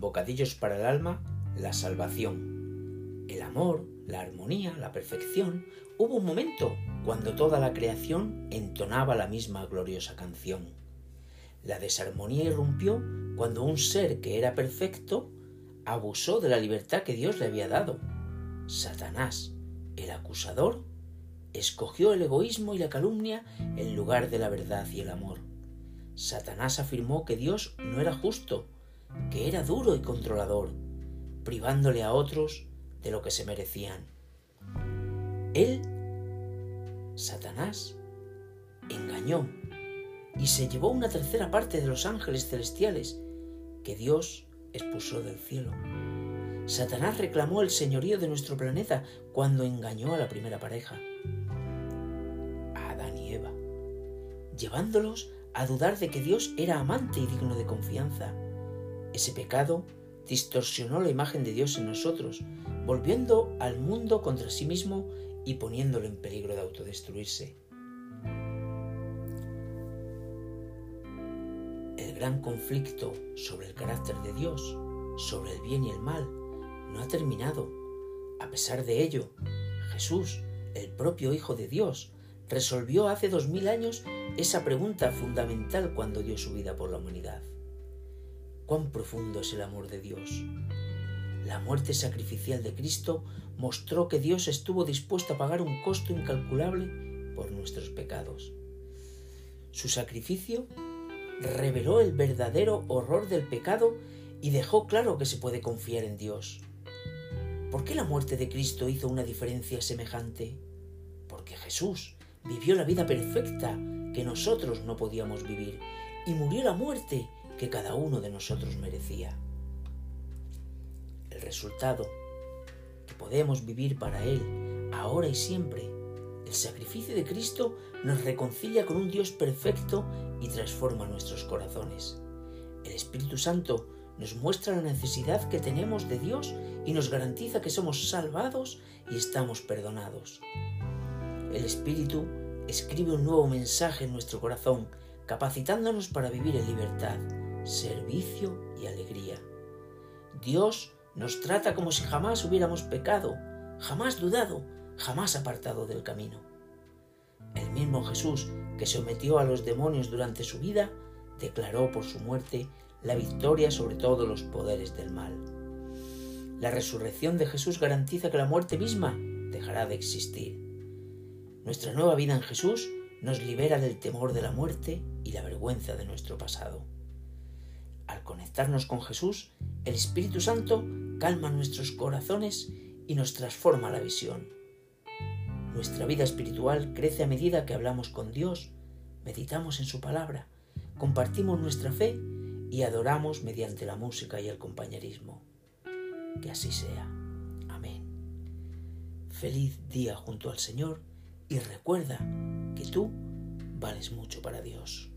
bocadillos para el alma, la salvación. El amor, la armonía, la perfección. Hubo un momento cuando toda la creación entonaba la misma gloriosa canción. La desarmonía irrumpió cuando un ser que era perfecto abusó de la libertad que Dios le había dado. Satanás, el acusador, escogió el egoísmo y la calumnia en lugar de la verdad y el amor. Satanás afirmó que Dios no era justo, que era duro y controlador, privándole a otros de lo que se merecían. Él, Satanás, engañó y se llevó una tercera parte de los ángeles celestiales que Dios expulsó del cielo. Satanás reclamó el señorío de nuestro planeta cuando engañó a la primera pareja, a Adán y Eva, llevándolos a dudar de que Dios era amante y digno de confianza. Ese pecado distorsionó la imagen de Dios en nosotros, volviendo al mundo contra sí mismo y poniéndolo en peligro de autodestruirse. El gran conflicto sobre el carácter de Dios, sobre el bien y el mal, no ha terminado. A pesar de ello, Jesús, el propio Hijo de Dios, resolvió hace dos mil años esa pregunta fundamental cuando dio su vida por la humanidad. ¿Cuán profundo es el amor de Dios? La muerte sacrificial de Cristo mostró que Dios estuvo dispuesto a pagar un costo incalculable por nuestros pecados. Su sacrificio reveló el verdadero horror del pecado y dejó claro que se puede confiar en Dios. ¿Por qué la muerte de Cristo hizo una diferencia semejante? Porque Jesús vivió la vida perfecta que nosotros no podíamos vivir y murió la muerte que cada uno de nosotros merecía. El resultado, que podemos vivir para Él ahora y siempre, el sacrificio de Cristo nos reconcilia con un Dios perfecto y transforma nuestros corazones. El Espíritu Santo nos muestra la necesidad que tenemos de Dios y nos garantiza que somos salvados y estamos perdonados. El Espíritu escribe un nuevo mensaje en nuestro corazón, capacitándonos para vivir en libertad, servicio y alegría. Dios nos trata como si jamás hubiéramos pecado, jamás dudado, jamás apartado del camino. El mismo Jesús que sometió a los demonios durante su vida, declaró por su muerte la victoria sobre todos los poderes del mal. La resurrección de Jesús garantiza que la muerte misma dejará de existir. Nuestra nueva vida en Jesús nos libera del temor de la muerte y la vergüenza de nuestro pasado. Al conectarnos con Jesús, el Espíritu Santo calma nuestros corazones y nos transforma la visión. Nuestra vida espiritual crece a medida que hablamos con Dios, meditamos en su palabra, compartimos nuestra fe y adoramos mediante la música y el compañerismo. Que así sea. Amén. Feliz día junto al Señor y recuerda que tú vales mucho para Dios.